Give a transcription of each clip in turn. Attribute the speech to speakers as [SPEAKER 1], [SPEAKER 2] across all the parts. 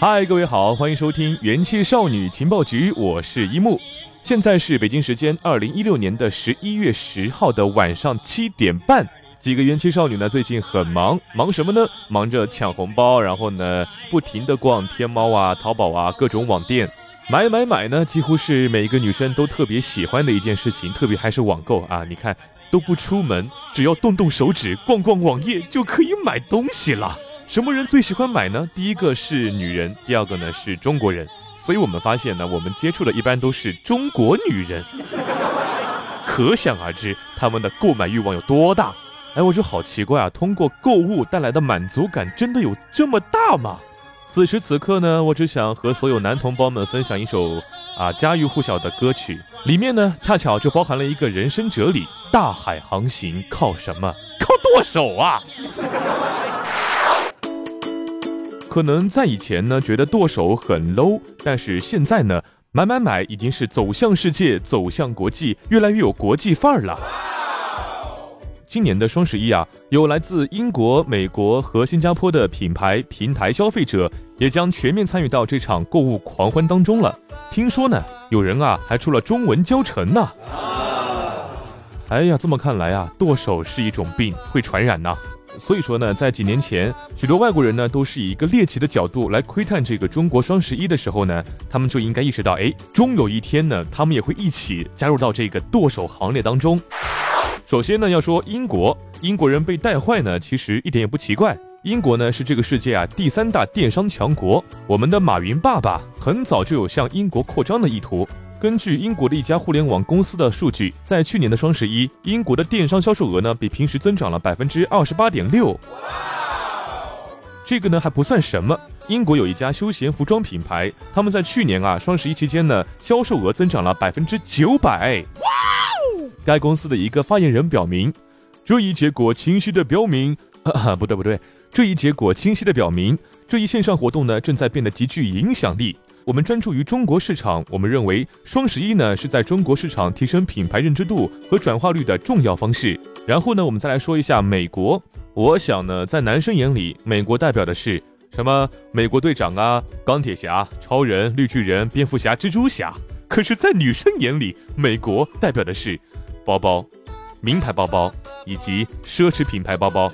[SPEAKER 1] 嗨，各位好，欢迎收听元气少女情报局，我是一木。现在是北京时间二零一六年的十一月十号的晚上七点半。几个元气少女呢，最近很忙，忙什么呢？忙着抢红包，然后呢，不停的逛天猫啊、淘宝啊各种网店，买买买呢，几乎是每一个女生都特别喜欢的一件事情，特别还是网购啊。你看，都不出门，只要动动手指，逛逛网页就可以买东西了。什么人最喜欢买呢？第一个是女人，第二个呢是中国人。所以我们发现呢，我们接触的一般都是中国女人，可想而知他们的购买欲望有多大。哎，我就好奇怪啊，通过购物带来的满足感真的有这么大吗？此时此刻呢，我只想和所有男同胞们分享一首啊家喻户晓的歌曲，里面呢恰巧就包含了一个人生哲理：大海航行靠什么？靠剁手啊！可能在以前呢，觉得剁手很 low，但是现在呢，买买买已经是走向世界、走向国际，越来越有国际范儿了。今年的双十一啊，有来自英国、美国和新加坡的品牌平台消费者也将全面参与到这场购物狂欢当中了。听说呢，有人啊还出了中文教程呢。哎呀，这么看来啊，剁手是一种病，会传染呢。所以说呢，在几年前，许多外国人呢都是以一个猎奇的角度来窥探这个中国双十一的时候呢，他们就应该意识到，哎，终有一天呢，他们也会一起加入到这个剁手行列当中。首先呢，要说英国，英国人被带坏呢，其实一点也不奇怪。英国呢是这个世界啊第三大电商强国，我们的马云爸爸很早就有向英国扩张的意图。根据英国的一家互联网公司的数据，在去年的双十一，英国的电商销售额呢比平时增长了百分之二十八点六。这个呢还不算什么，英国有一家休闲服装品牌，他们在去年啊双十一期间呢销售额增长了百分之九百。哇哦！该公司的一个发言人表明，这一结果清晰的表明，不对不对，这一结果清晰的表明，这一线上活动呢正在变得极具影响力。我们专注于中国市场，我们认为双十一呢是在中国市场提升品牌认知度和转化率的重要方式。然后呢，我们再来说一下美国。我想呢，在男生眼里，美国代表的是什么？美国队长啊，钢铁侠、超人、绿巨人、蝙蝠侠、蜘蛛侠。可是，在女生眼里，美国代表的是包包、名牌包包以及奢侈品牌包包。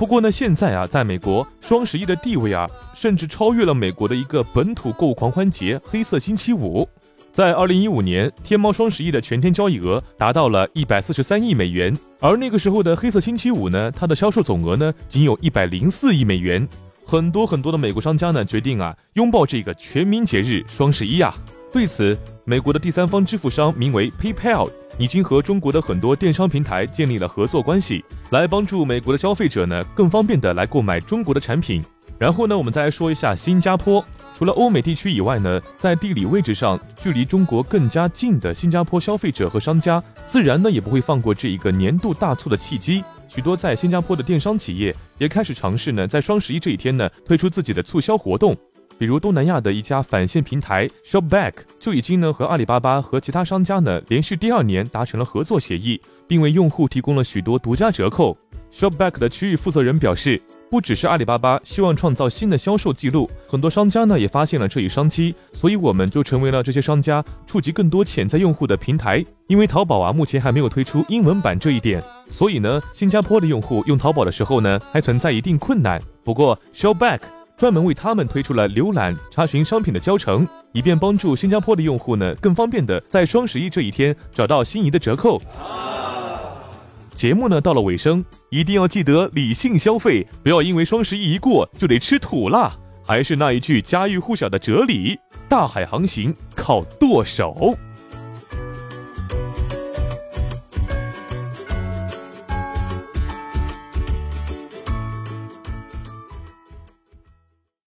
[SPEAKER 1] 不过呢，现在啊，在美国双十一的地位啊，甚至超越了美国的一个本土购物狂欢节——黑色星期五。在二零一五年，天猫双十一的全天交易额达到了一百四十三亿美元，而那个时候的黑色星期五呢，它的销售总额呢，仅有一百零四亿美元。很多很多的美国商家呢，决定啊，拥抱这个全民节日双十一啊。对此，美国的第三方支付商名为 PayPal。已经和中国的很多电商平台建立了合作关系，来帮助美国的消费者呢更方便的来购买中国的产品。然后呢，我们再来说一下新加坡。除了欧美地区以外呢，在地理位置上距离中国更加近的新加坡消费者和商家，自然呢也不会放过这一个年度大促的契机。许多在新加坡的电商企业也开始尝试呢，在双十一这一天呢推出自己的促销活动。比如东南亚的一家返现平台 Shopback 就已经呢和阿里巴巴和其他商家呢连续第二年达成了合作协议，并为用户提供了许多独家折扣。Shopback 的区域负责人表示，不只是阿里巴巴希望创造新的销售记录，很多商家呢也发现了这一商机，所以我们就成为了这些商家触及更多潜在用户的平台。因为淘宝啊目前还没有推出英文版这一点，所以呢新加坡的用户用淘宝的时候呢还存在一定困难。不过 Shopback。专门为他们推出了浏览、查询商品的教程，以便帮助新加坡的用户呢更方便的在双十一这一天找到心仪的折扣。节目呢到了尾声，一定要记得理性消费，不要因为双十一一过就得吃土啦。还是那一句家喻户晓的哲理：大海航行靠舵手。